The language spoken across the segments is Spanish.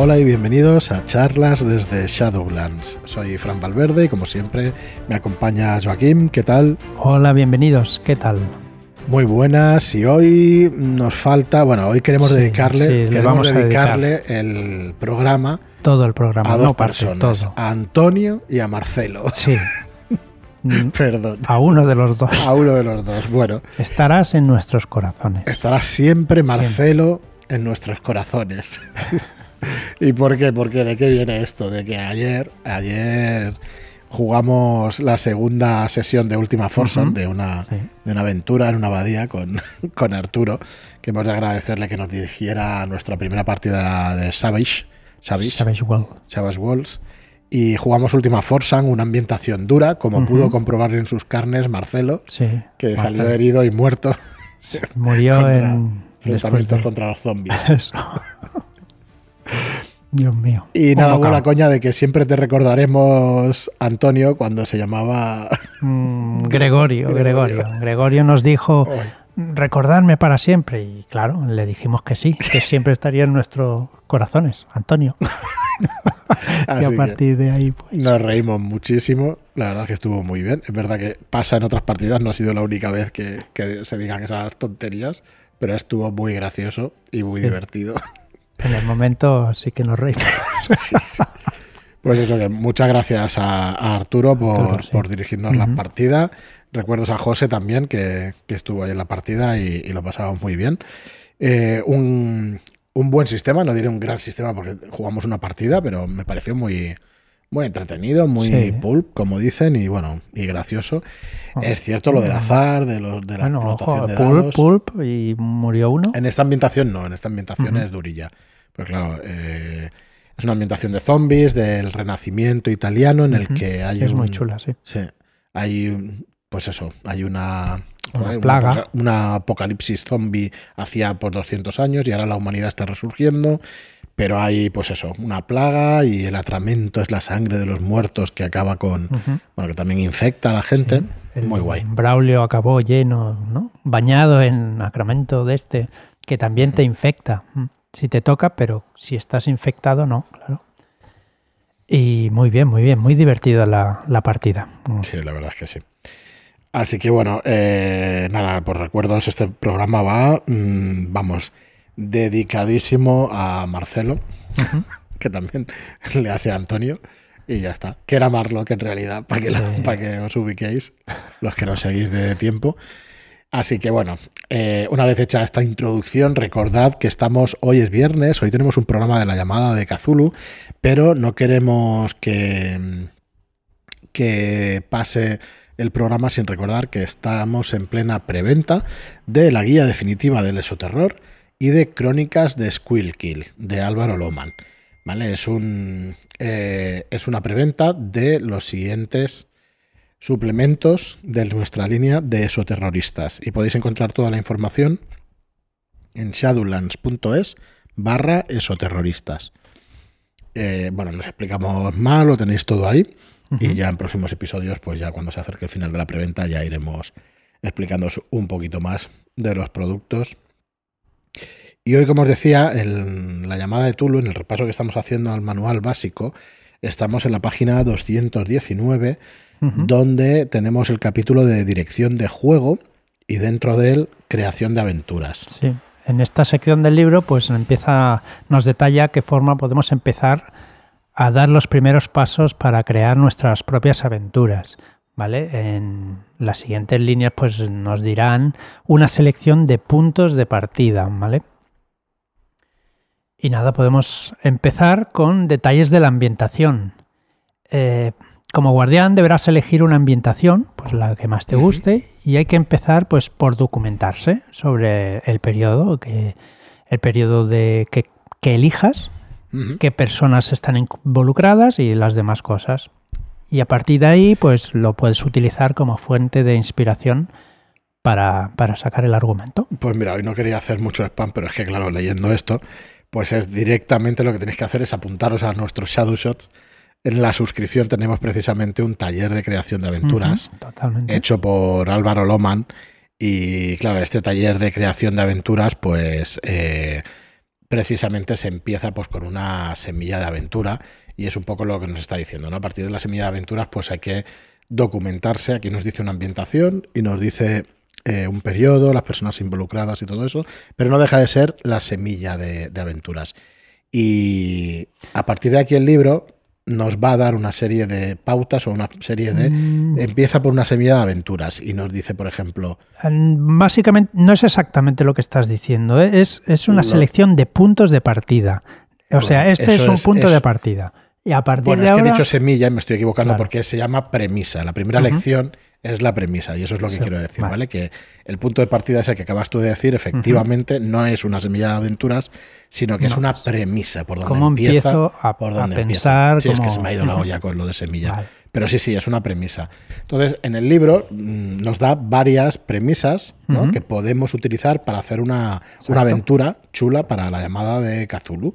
Hola y bienvenidos a charlas desde Shadowlands. Soy Fran Valverde y como siempre me acompaña Joaquín. ¿Qué tal? Hola, bienvenidos. ¿Qué tal? Muy buenas y hoy nos falta, bueno, hoy queremos dedicarle, queremos dedicarle el programa todo el programa, a dos personas, a Antonio y a Marcelo. Sí. Perdón. A uno de los dos. A uno de los dos. Bueno. Estarás en nuestros corazones. Estará siempre Marcelo en nuestros corazones. ¿Y por qué? Porque de qué viene esto? De que ayer, ayer jugamos la segunda sesión de Última Forza, de, una, de una aventura en una abadía con, con Arturo, que hemos de agradecerle que nos dirigiera a nuestra primera partida de Savage. Savage, Savage, Wall. Savage Walls. Y jugamos Última Forza, una ambientación dura, como pudo comprobar en sus carnes Marcelo, que salió herido y muerto. Murió en... Enfrentamientos contra los zombies. Dios mío. Y nada, hubo la coña de que siempre te recordaremos, Antonio, cuando se llamaba... Mm, Gregorio, Gregorio, Gregorio. nos dijo, recordarme para siempre. Y claro, le dijimos que sí, que siempre estaría en nuestros corazones, Antonio. y a partir de ahí, pues... Nos reímos muchísimo. La verdad es que estuvo muy bien. Es verdad que pasa en otras partidas, no ha sido la única vez que, se digan esas tonterías, pero estuvo muy gracioso y muy divertido. En el momento sí que nos reímos. Pues eso, que muchas gracias a, Arturo por, dirigirnos la partida. Recuerdos a José también, que, estuvo ahí en la partida y, lo pasamos muy bien. Eh, un, buen sistema, no diré un gran sistema porque jugamos una partida, pero me pareció muy, muy entretenido, muy pulp, como dicen, y bueno, y gracioso. Oh. Es cierto lo del azar, de, los, de la bueno, de pulp, pulp, y murió uno. En esta ambientación no, en esta ambientación es durilla. Pero claro, eh, es una ambientación de zombies, del renacimiento italiano, en el que hay Es muy chula, sí. Sí, hay, pues eso, hay una... Una plaga. Una, apocalipsis zombie hacía por 200 años y ahora la humanidad está resurgiendo pero hay, pues eso, una plaga y el atramento es la sangre de los muertos que acaba con. Bueno, que también infecta a la gente. Muy guay. Braulio acabó lleno, ¿no? Bañado en acramento de este, que también te infecta. Mm. Si te toca, pero si estás infectado, no, claro. Y muy bien, muy bien, muy divertida la, partida. Mm. Sí, la verdad es que sí. Así que bueno, eh, nada, por recuerdos, este programa va, mm, vamos, dedicadísimo a Marcelo, que también le hace a Antonio, y ya está. Que era Marlock en realidad, para que, para que os ubiquéis, los que no seguís de tiempo. Así que bueno, eh, una vez hecha esta introducción, recordad que estamos, hoy es viernes, hoy tenemos un programa de la llamada de Kazulu, pero no queremos que, que pase el programa sin recordar que estamos en plena preventa de la guía definitiva del esoterror y de Crónicas de Kill de Álvaro Loman. ¿Vale? Es, un, eh, es una preventa de los siguientes suplementos de nuestra línea de esoterroristas. Y podéis encontrar toda la información en shadowlands.es barra esoterroristas. Eh, bueno, nos explicamos más, lo tenéis todo ahí. Y ya en próximos episodios, pues ya cuando se acerque el final de la preventa, ya iremos explicándoos un poquito más de los productos y hoy, como os decía, en la llamada de Tulu, en el repaso que estamos haciendo al manual básico, estamos en la página 219, donde tenemos el capítulo de dirección de juego y dentro de él creación de aventuras. Sí. En esta sección del libro, pues empieza, nos detalla qué forma podemos empezar a dar los primeros pasos para crear nuestras propias aventuras. ¿Vale? En las siguientes líneas, pues nos dirán una selección de puntos de partida, ¿vale? Y nada, podemos empezar con detalles de la ambientación. Eh, como guardián deberás elegir una ambientación, pues la que más te guste, y hay que empezar pues por documentarse sobre el periodo, que, el periodo de que, elijas, qué personas están involucradas y las demás cosas. Y a partir de ahí, pues lo puedes utilizar como fuente de inspiración para, para sacar el argumento. Pues mira, hoy no quería hacer mucho spam, pero es que claro, leyendo esto, pues es directamente lo que tenéis que hacer es apuntaros a nuestros Shadow Shots. En la suscripción tenemos precisamente un taller de creación de aventuras hecho por Álvaro Loman. Y claro, este taller de creación de aventuras, pues eh, precisamente se empieza pues con una semilla de aventura y es un poco lo que nos está diciendo, ¿no? A partir de la semilla de aventuras pues hay que documentarse, aquí nos dice una ambientación y nos dice eh, un periodo, las personas involucradas y todo eso, pero no deja de ser la semilla de, de aventuras. Y a partir de aquí el libro nos va a dar una serie de pautas o una serie de... Mm. Empieza por una semilla de aventuras y nos dice, por ejemplo, Básicamente, no es exactamente lo que estás diciendo, ¿eh? es, es una selección de puntos de partida. O sea, este es un es- punto es- de partida. Y a partir bueno, de es que he dicho semilla y me estoy equivocando Claro. porque se llama premisa. La primera lección es la premisa y eso es lo que Sí, quiero decir, vale. ¿vale? Que el punto de partida ese que acabas tú de decir, efectivamente, no es una semilla de aventuras, sino que es una premisa por donde ¿Cómo empieza. empiezo a- por donde pensar Sí, es que se me ha ido la olla con lo de semilla. Vale. Pero sí, sí, es una premisa. Entonces, en el libro mm, nos da varias premisas que podemos utilizar para hacer una, una aventura chula para la llamada de Cthulhu.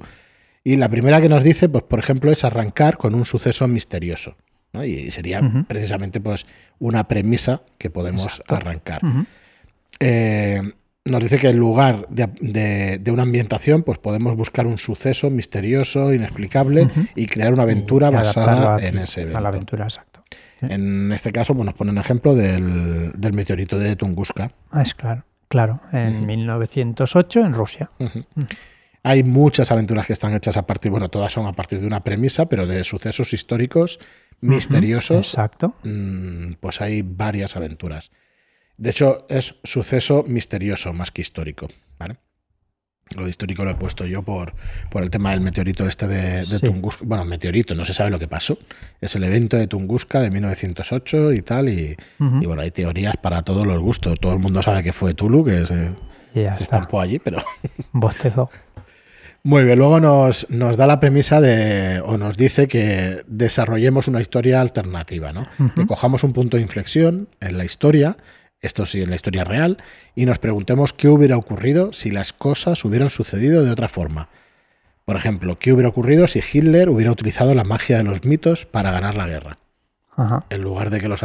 Y la primera que nos dice, pues, por ejemplo, es arrancar con un suceso misterioso. ¿no? Y sería precisamente pues, una premisa que podemos Exacto. arrancar. Eh, nos dice que en lugar de, de- de una ambientación, pues podemos buscar un suceso misterioso, inexplicable, y crear una aventura Y basada a en ese A evento. la aventura, exacto. En este caso, pues nos pone un ejemplo del, del meteorito de Tunguska. Ah, es claro, claro. En Ujú. 1908 en Rusia. Hay muchas aventuras que están hechas a partir, bueno, todas son a partir de una premisa, pero de sucesos históricos misteriosos, Exacto. mm, pues hay varias aventuras. De hecho, es suceso misterioso más que histórico. ¿vale? Lo de histórico lo he puesto yo por, por el tema del meteorito este de, de Sí. Tunguska. Bueno, meteorito, no se sabe lo que pasó. Es el evento de Tunguska de 1908 y tal. Y, Ujú. y bueno, hay teorías para todos los gustos. Todo el mundo sabe que fue Tulu, que se, se estampó allí, pero Bostezo. muy bien, luego nos, nos da la premisa de, o nos dice que desarrollemos una historia alternativa, ¿no? Que cojamos un punto de inflexión en la historia, esto sí, en la historia real, y nos preguntemos qué hubiera ocurrido si las cosas hubieran sucedido de otra forma. Por ejemplo, ¿qué hubiera ocurrido si Hitler hubiera utilizado la magia de los mitos para ganar la guerra? Ajá. En lugar de que, los,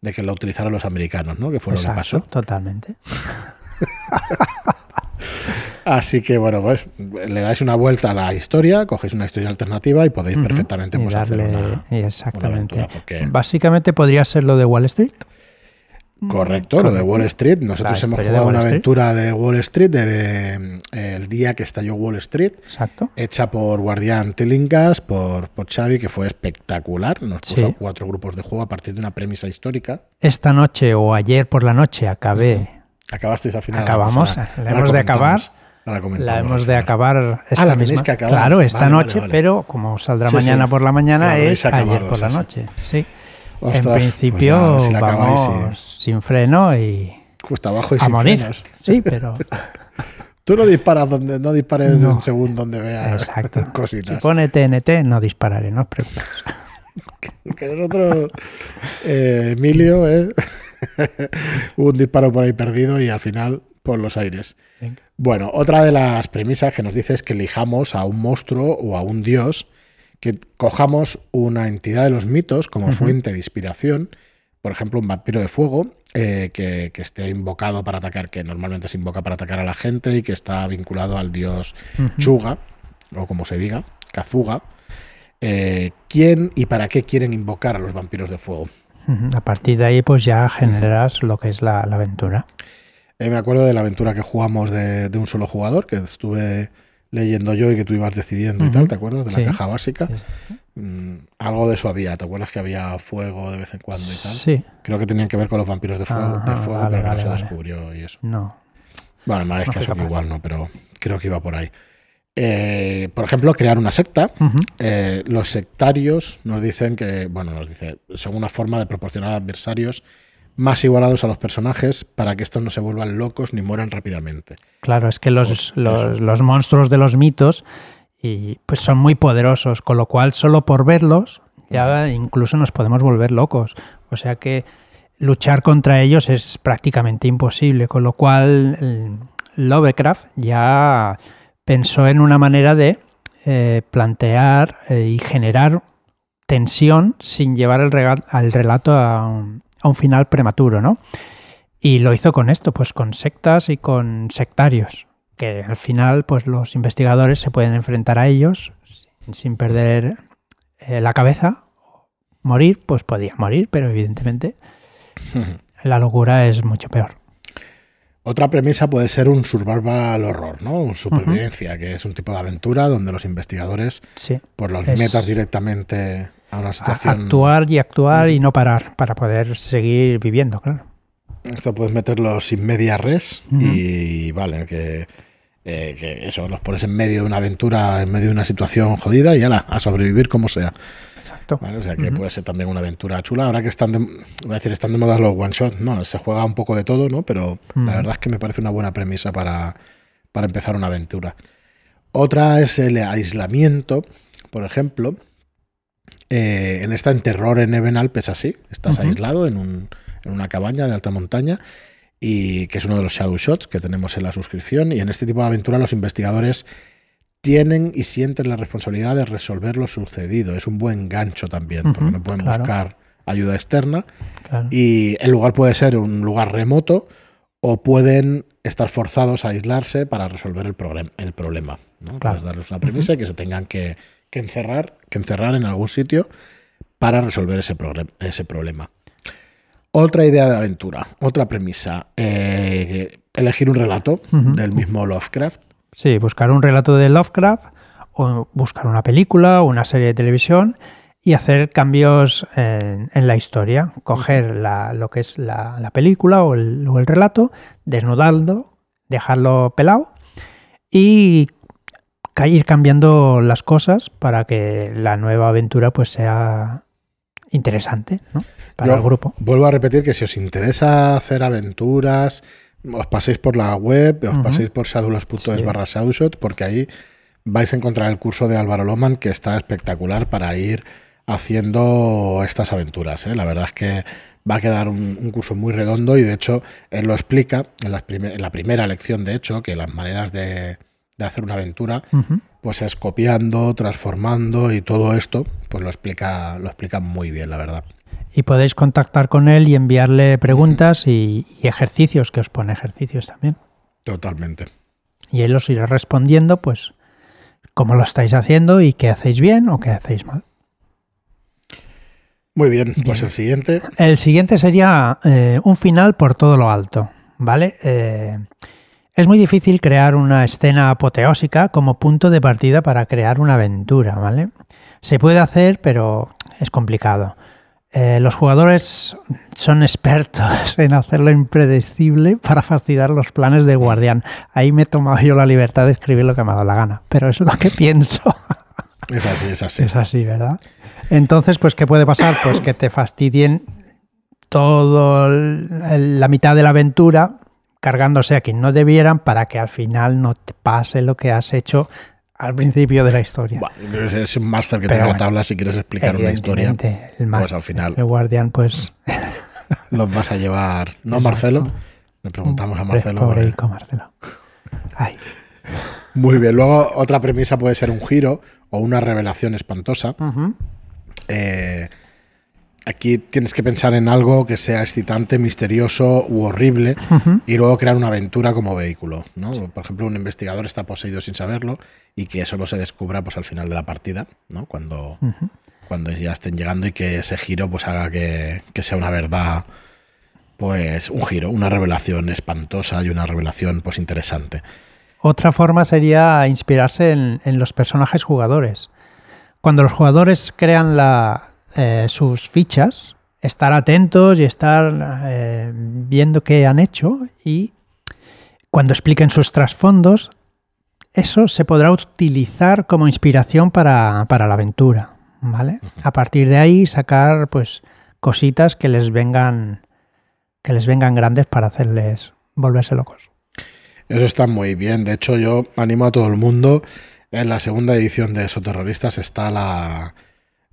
de que la utilizaran los americanos, ¿no? Que fue lo que pasó. totalmente. Así que, bueno, pues le dais una vuelta a la historia, cogéis una historia alternativa y podéis Ujú. perfectamente Y pues, hacer darle- una, exactamente. una aventura, porque- Básicamente podría ser lo de Wall Street. Correcto, lo de. Wall Street. Nosotros hemos jugado una Street. aventura de Wall Street de, eh, el día que estalló Wall Street, Exacto. hecha por Guardián Tilingas, por, por Xavi, que fue espectacular. Nos puso Sí. cuatro grupos de juego a partir de una premisa histórica. Esta noche o ayer por la noche acabé. Acabasteis al final. Acabamos, ahora hemos de acabar. Ahora La hemos de acabar esta Ah, la tenéis misma- que acabar. Claro, esta Vale, noche, vale. pero como saldrá Sí, mañana sí. por la mañana es ayer acabado, por la sí, noche. Sí. Ostras, en pues principio ya, si la acabáis, vamos sin freno y Justo abajo y a sin morir. frenos. Sí, pero Tú no disparas donde no dispares No. según donde veas exacto. Si cositas. pone TNT no dispararé, no os preocupéis. Que nosotros, eh, Emilio, ¿eh? un disparo por ahí perdido y al final por los aires. Venga. Bueno, otra de las premisas que nos dice es que elijamos a un monstruo o a un dios, que cojamos una entidad de los mitos como fuente de inspiración, por ejemplo, un vampiro de fuego, eh, que, que esté invocado para atacar, que normalmente se invoca para atacar a la gente y que está vinculado al dios. Chuga, o como se diga, Kazuga. Eh, ¿Quién y para qué quieren invocar a los vampiros de fuego? A partir de ahí pues ya generas lo que es la, la aventura. Eh, me acuerdo de la aventura que jugamos de, de un solo jugador, que estuve leyendo yo y que tú ibas decidiendo y tal, ¿te acuerdas? De la Sí. caja básica. Sí. Mm, algo de eso había, ¿te acuerdas que había fuego de vez en cuando y tal? Sí, Creo que tenían que ver con los vampiros de fuego, de fuego vale, pero que vale, no se descubrió y eso. no. Bueno, más es No que eso capaz. igual no, pero creo que iba por ahí. Eh, por ejemplo, crear una secta. Eh, los sectarios nos dicen que, bueno, nos dice, son una forma de proporcionar adversarios más igualados a los personajes para que estos no se vuelvan locos ni mueran rápidamente. Claro, es que los, Pues los, los monstruos de los mitos y, pues son muy poderosos, con lo cual solo por verlos ya incluso nos podemos volver locos. O sea que luchar contra ellos es prácticamente imposible, con lo cual Lovecraft ya pensó en una manera de eh, plantear eh, y generar tensión sin llevar el, al relato a un, a un final prematuro, ¿no? Y lo hizo con esto, pues con sectas y con sectarios. que al final pues los investigadores se pueden enfrentar a ellos sin, perder eh, la cabeza. Morir, pues podía morir, pero evidentemente la locura es mucho peor. Otra premisa puede ser un survival horror, ¿no? Un supervivencia, que es un tipo de aventura donde los investigadores Sí. pues los Es- metas directamente a situación. Actuar y actuar y no parar para poder seguir viviendo, claro. Esto puedes meterlos sin media res y vale, que, eh, que eso, los pones en medio de una aventura, en medio de una situación jodida y ala, a sobrevivir como sea. Exacto. ¿vale? O sea que puede ser también una aventura chula. Ahora que están de, voy a decir, están de moda los one shot, no, se juega un poco de todo, ¿no? Pero la verdad es que me parece una buena premisa para, para empezar una aventura. Otra es el aislamiento, por ejemplo. Eh, en esta en Terror en Even Alpes es así. Estás aislado en, un- en una cabaña de alta montaña y que es uno de los shadow shots que tenemos en la suscripción. Y en este tipo de aventura los investigadores tienen y sienten la responsabilidad de resolver lo sucedido. Es un buen gancho también, porque no pueden claro. buscar ayuda externa. claro. Y el lugar puede ser un lugar remoto o pueden estar forzados a aislarse para resolver el, el problema. ¿no? Claro. Puedes darles una premisa y que se tengan que, que encerrar, que encerrar en algún sitio para resolver ese, problema. Otra idea de aventura, otra premisa. eh, elegir un relato del mismo Lovecraft. Sí, buscar un relato de Lovecraft o buscar una película o una serie de televisión y hacer cambios en, en la historia. Coger la- lo que es la, la película o el, o el relato, desnudarlo, dejarlo pelado y ca- ir cambiando las cosas para que la nueva aventura pues sea interesante ¿no? para Yo el grupo. Vuelvo a repetir que si os interesa hacer aventuras, os paséis por la web, os paséis por shadowlands.es Sí. barra shadowshot, porque ahí vais a encontrar el curso de Álvaro Loman que está espectacular para ir haciendo estas aventuras. ¿eh? La verdad es que va a quedar un, un curso muy redondo y de hecho él lo explica en, las prime- en la primera lección, de hecho, que las maneras de, de hacer una aventura pues es copiando, transformando y todo esto, pues lo explica, lo explica muy bien, la verdad. Y podéis contactar con él y enviarle preguntas y, y ejercicios, que os pone ejercicios también. Totalmente. Y él os irá respondiendo, pues, cómo lo estáis haciendo y qué hacéis bien o qué hacéis mal. Muy bien, pues el siguiente. El siguiente sería eh, un final por todo lo alto, ¿vale? Eh, es muy difícil crear una escena apoteósica como punto de partida para crear una aventura, ¿vale? Se puede hacer, pero es complicado. Eh, los jugadores son expertos en hacerlo impredecible para fastidiar los planes de Guardián. Ahí me he tomado yo la libertad de escribir lo que me ha dado la gana, pero es lo que pienso. Es así, es así. Es así, ¿verdad? Entonces, pues, ¿qué puede pasar? Pues que te fastidien todo el- la mitad de la aventura cargándose a quien no debieran para que al final no te pase lo que has hecho al principio de la historia. Bueno, es- un máster que Pero tenga bueno, tablas si quieres explicar una historia. El pues al final. el guardián, pues... Los vas a llevar. ¿No. Marcelo? Le preguntamos a Marcelo. Pobre Ico Marcelo. Ay. Muy bien. Luego, otra premisa puede ser un giro o una revelación espantosa. Ujú. Eh, aquí tienes que pensar en algo que sea excitante, misterioso u horrible y luego crear una aventura como vehículo. ¿no? Por ejemplo, un investigador está poseído sin saberlo y que eso no se descubra pues, al final de la partida, ¿no? cuando, cuando ya estén llegando y que ese giro pues, haga que, que sea una verdad, pues un giro, una revelación espantosa y una revelación pues, interesante. Otra forma sería inspirarse en, en los personajes jugadores. Cuando los jugadores crean la, eh, sus fichas, estar atentos y estar eh, viendo qué han hecho y cuando expliquen sus trasfondos, eso se podrá utilizar como inspiración para, para la aventura. ¿vale? A partir de ahí sacar pues cositas que les vengan que les vengan grandes para hacerles volverse locos. Eso está muy bien. De hecho, yo animo a todo el mundo. En la segunda edición de Soterroristas está la,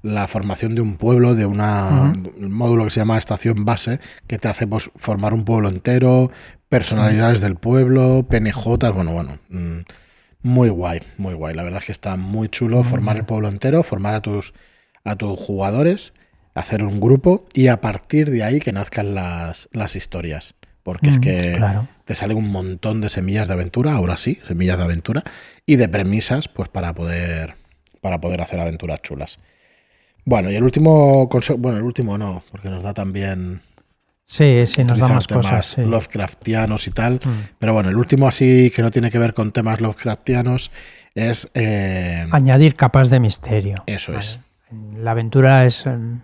la formación de un pueblo, de una, un módulo que se llama Estación Base, que te hace pues, formar un pueblo entero, personalidades del pueblo, PNJs, bueno, bueno. mm, muy guay, muy guay. La verdad es que está muy chulo formar el pueblo entero, formar a tus, a tus jugadores, hacer un grupo y a partir de ahí que nazcan las, las historias. porque es que claro. te salen un montón de semillas de aventura, ahora sí, semillas de aventura, y de premisas, pues para poder, para poder hacer aventuras chulas. Bueno, y el último consejo, bueno, el último no, porque nos da también Sí, sí, nos da más cosas. sí. Lovecraftianos y tal. Mm. Pero bueno, el último así que no tiene que ver con temas Lovecraftianos es eh, Añadir capas de misterio. eso Vale. es. La aventura es em,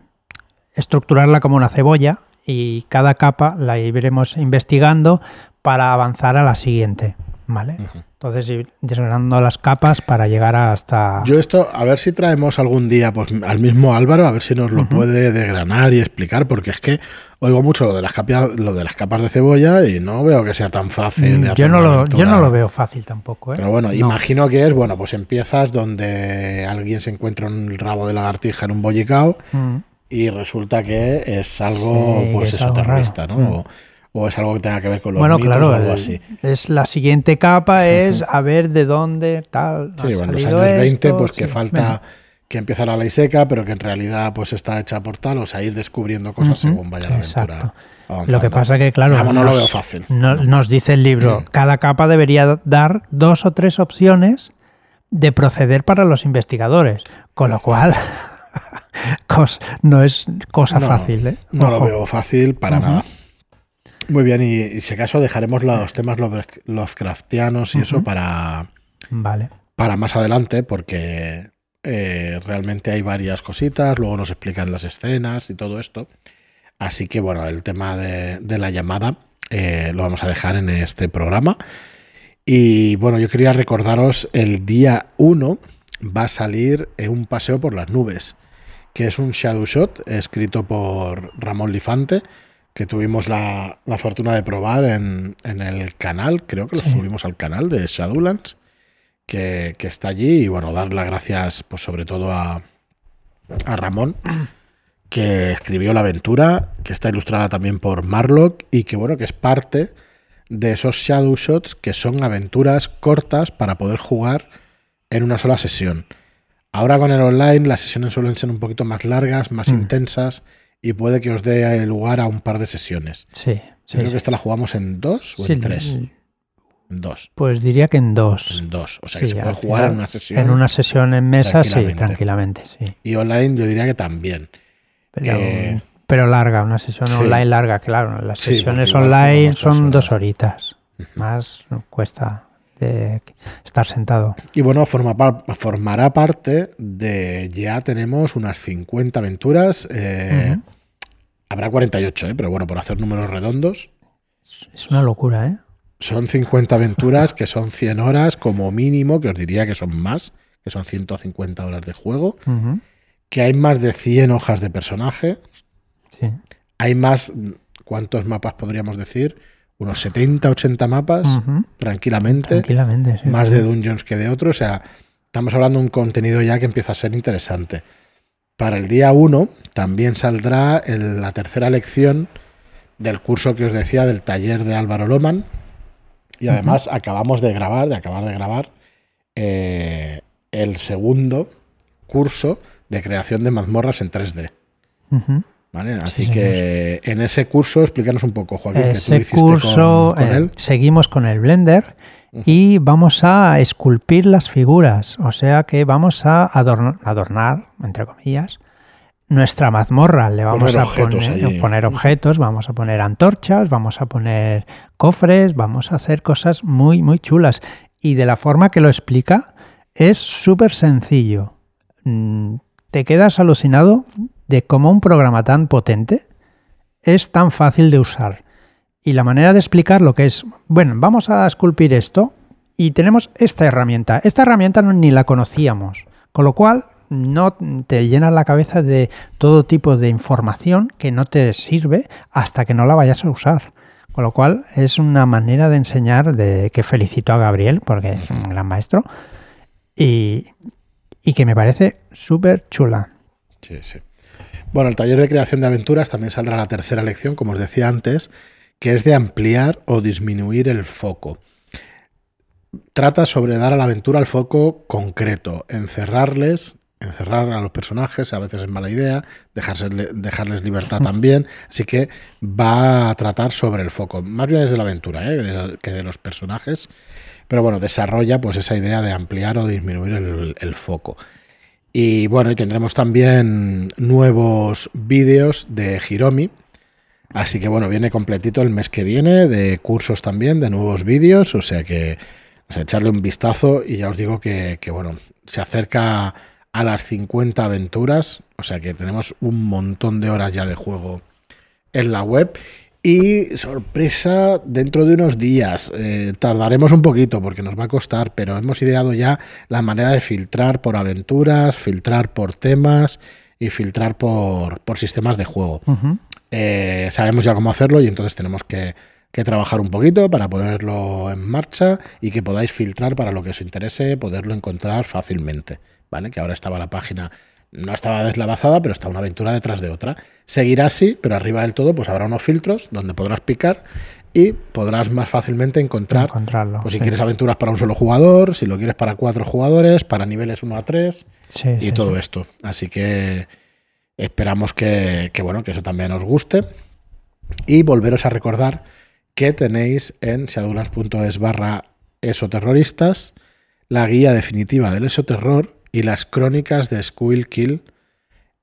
estructurarla como una cebolla y cada capa la iremos investigando para avanzar a la siguiente. ¿Vale? Entonces ir desgranando las capas para llegar hasta... Yo esto, a ver si traemos algún día pues, al mismo Álvaro, a ver si nos lo puede desgranar y explicar, porque es que oigo mucho lo de las capas, lo de las capas de cebolla y no veo que sea tan fácil. de Mm, hacer yo, no lo, yo no lo veo fácil tampoco. ¿eh? Pero bueno, No. imagino que es, bueno, pues empiezas donde alguien se encuentra un rabo de lagartija en un bollicao Mm. y resulta que es algo, Sí, pues es eso, algo terrorista, raro. ¿no? Mm. O, o es algo que tenga que ver con los Bueno, mitos claro, o algo así. es la siguiente capa es a ver de dónde tal. Sí, bueno, en los años 20, esto, pues que falta Venga. que empieza la ley seca, pero que en realidad pues está hecha por tal, o sea, ir descubriendo cosas según vaya la aventura. exacto. avanzando. Lo que pasa que, claro, Vamos, no lo nos, veo fácil. no- nos dice el libro, cada capa debería dar dos o tres opciones de proceder para los investigadores, con lo cual no es cosa fácil. ¿eh? No lo veo fácil para nada. Muy bien, y, y si acaso dejaremos los temas Love- Lovecraftianos y eso Ujú. para, Vale. para más adelante, porque eh, realmente hay varias cositas, luego nos explican las escenas y todo esto. Así que bueno, el tema de, de la llamada eh, lo vamos a dejar en este programa. Y bueno, yo quería recordaros el día 1 va a salir eh, un paseo por las nubes, que es un shadow shot escrito por Ramón Lifante, que tuvimos la, la fortuna de probar en, en el canal, creo que lo Sí. subimos al canal de Shadowlands, que, que está allí. Y bueno, dar las gracias pues sobre todo a, a Ramón, que escribió la aventura, que está ilustrada también por Marlock y que bueno, que es parte de esos shadow shots que son aventuras cortas para poder jugar en una sola sesión. Ahora con el online las sesiones suelen ser un poquito más largas, más Mm. intensas y puede que os dé lugar a un par de sesiones. Sí, sí. creo sí. que esta la jugamos en dos o Sí, en tres. En dos. Pues diría que en dos. En dos. O sea que se puede jugar final, en una sesión. En una sesión en mesa, sí, tranquilamente. sí. Y online yo diría que también. Pero, Eh, pero larga, una sesión online larga, claro. Las sesiones online dos son dos horitas. Más cuesta de estar sentado. Y bueno, forma formará parte de. Ya tenemos unas 50 aventuras. eh, Ujú. Habrá 48, ¿eh? pero bueno, por hacer números redondos. Es una locura, ¿eh? Son 50 aventuras que son 100 horas como mínimo, que os diría que son más, que son 150 horas de juego. Que hay más de 100 hojas de personaje. Sí. Hay más. ¿Cuántos mapas podríamos decir? Unos 70, 80 mapas, tranquilamente. Tranquilamente. sí, más sí. de dungeons que de otros. O sea, estamos hablando de un contenido ya que empieza a ser interesante. Para el día 1 también saldrá el- la tercera lección del curso que os decía del taller de Álvaro Loman. Y además acabamos de grabar, de acabar de grabar, eh, el segundo curso de creación de mazmorras en 3D. Ujú. ¿Vale? Así que en ese curso, explícanos un poco, Joaquín, que tú Ese hiciste curso, con, con eh, él. seguimos con el Blender y vamos a esculpir las figuras. O sea que vamos a adorn- adornar, entre comillas, nuestra mazmorra. Le vamos Poner a objetos poner, poner objetos, vamos a poner antorchas, vamos a poner cofres, vamos a hacer cosas muy, muy chulas. Y de la forma que lo explica, es súper sencillo. Mm, Te quedas alucinado de cómo un programa tan potente es tan fácil de usar. Y la manera de explicar lo que es, bueno, vamos a esculpir esto y tenemos esta herramienta. Esta herramienta no, ni la conocíamos, con lo cual no te llena la cabeza de todo tipo de información que no te sirve hasta que no la vayas a usar. Con lo cual es una manera de enseñar de que felicito a Gabriel porque es un gran maestro y, y que me parece súper chula. Sí, sí. Bueno, el taller de creación de aventuras también saldrá la tercera lección, como os decía antes, que es de ampliar o disminuir el foco. Trata sobre dar a la aventura el foco concreto, encerrarles encerrar a los personajes a veces es mala idea, dejarse, dejarles libertad también, así que va a tratar sobre el foco, más bien es de la aventura ¿eh? que de los personajes, pero bueno, desarrolla pues esa idea de ampliar o disminuir el, foco. Y bueno, y tendremos también nuevos vídeos de Hiromi, así que bueno, viene completito el mes que viene, de cursos también, de nuevos vídeos, o sea que echarle un vistazo y ya os digo que, que bueno, se acerca a las 50 aventuras, o sea que tenemos un montón de horas ya de juego en la web. Y sorpresa, dentro de unos días, eh, tardaremos un poquito porque nos va a costar, pero hemos ideado ya la manera de filtrar por aventuras, filtrar por temas y filtrar por, por sistemas de juego. Eh, sabemos ya cómo hacerlo y entonces tenemos que, que, trabajar un poquito para ponerlo en marcha y que podáis filtrar para lo que os interese, poderlo encontrar fácilmente. ¿vale? Que ahora estaba la página, no estaba deslavazada, pero está una aventura detrás de otra. Seguirá así, pero arriba del todo pues habrá unos filtros donde podrás picar y podrás más fácilmente encontrar, Encontrarlo, pues si quieres aventuras para un solo jugador, si lo quieres para cuatro jugadores, para niveles 1 a 3 y todo esto. Así que esperamos que, que, bueno, que eso también os guste y volveros a recordar que tenéis en shadowlands.es barra esoterroristas la guía definitiva del esoterror y las crónicas de Squill Kill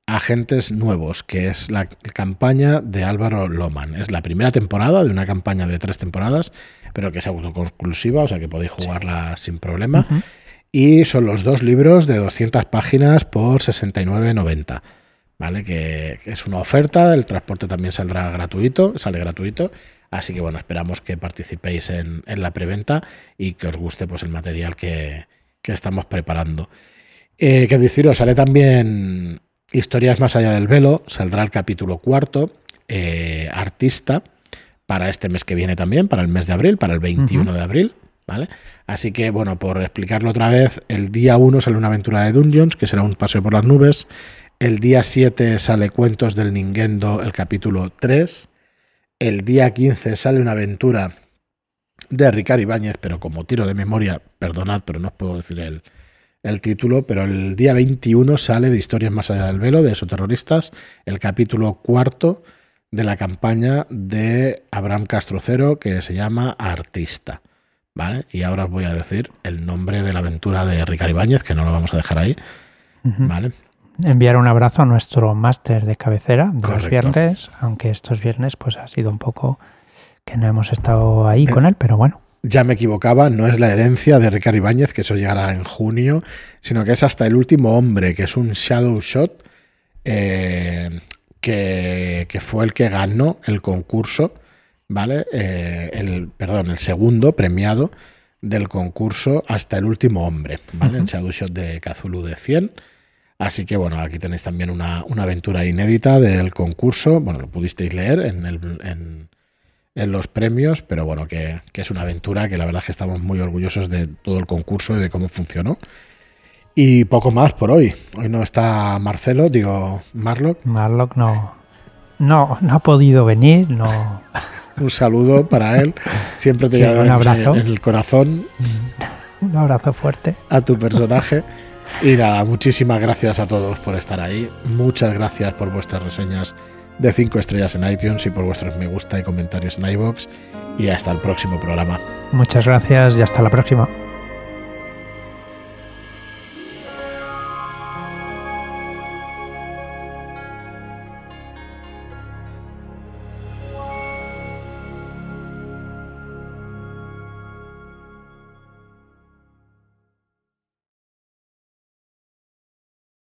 Agentes Nuevos, que es la campaña de Álvaro Loman. Es la primera temporada de una campaña de tres temporadas, pero que es autoconclusiva, o sea que podéis jugarla sin problema. Y son los dos libros de 200 páginas por 69,90. ¿Vale? Que, es una oferta, el transporte también saldrá gratuito, sale gratuito. Así que bueno, esperamos que participéis en, la preventa y que os guste pues, el material que, que estamos preparando. Eh, que deciros, sale también Historias más allá del velo, saldrá el capítulo cuarto, eh, Artista, para este mes que viene también, para el mes de abril, para el 21 de abril. ¿Vale? Así que, bueno, por explicarlo otra vez, el día 1 sale una aventura de Dungeons, que será un paseo por las nubes. El día 7 sale Cuentos del Ningendo, el capítulo 3. El día 15 sale una aventura de Ricardo Ibáñez, pero como tiro de memoria, perdonad, pero no os puedo decir el, el título, pero el día 21 sale de Historias más allá del velo, de esos terroristas, el capítulo cuarto de la campaña de Abraham Castrocero que se llama Artista. ¿Vale? Y ahora os voy a decir el nombre de la aventura de Ricardo Ibáñez, que no lo vamos a dejar ahí. ¿Vale? Enviar un abrazo a nuestro máster de cabecera de los viernes, aunque estos viernes pues ha sido un poco que no hemos estado ahí eh, con él, pero bueno ya me equivocaba, no es la herencia de Ricardo Ibáñez, que eso llegará en junio, sino que es hasta el último hombre, que es un Shadow Shot, eh, que, fue el que ganó el concurso, ¿vale? Eh, el, perdón, el segundo premiado del concurso hasta el último hombre, ¿vale? El Shadow Shot de Cthulhu de 100. Así que bueno, aquí tenéis también una, aventura inédita del concurso. Bueno, lo pudisteis leer en, el, en, en los premios, pero bueno, que, es una aventura que la verdad es que estamos muy orgullosos de todo el concurso y de cómo funcionó. Y poco más por hoy. Hoy no está Marcelo, digo Marlock. Marlock no, no, no ha podido venir, no. Un saludo para él. Siempre te llevo un abrazo. en el corazón. Un abrazo fuerte. A tu personaje. Y nada, muchísimas gracias a todos por estar ahí. Muchas gracias por vuestras reseñas de 5 estrellas en iTunes y por vuestros me gusta y comentarios en iBox. Y hasta el próximo programa. Muchas gracias y hasta la próxima.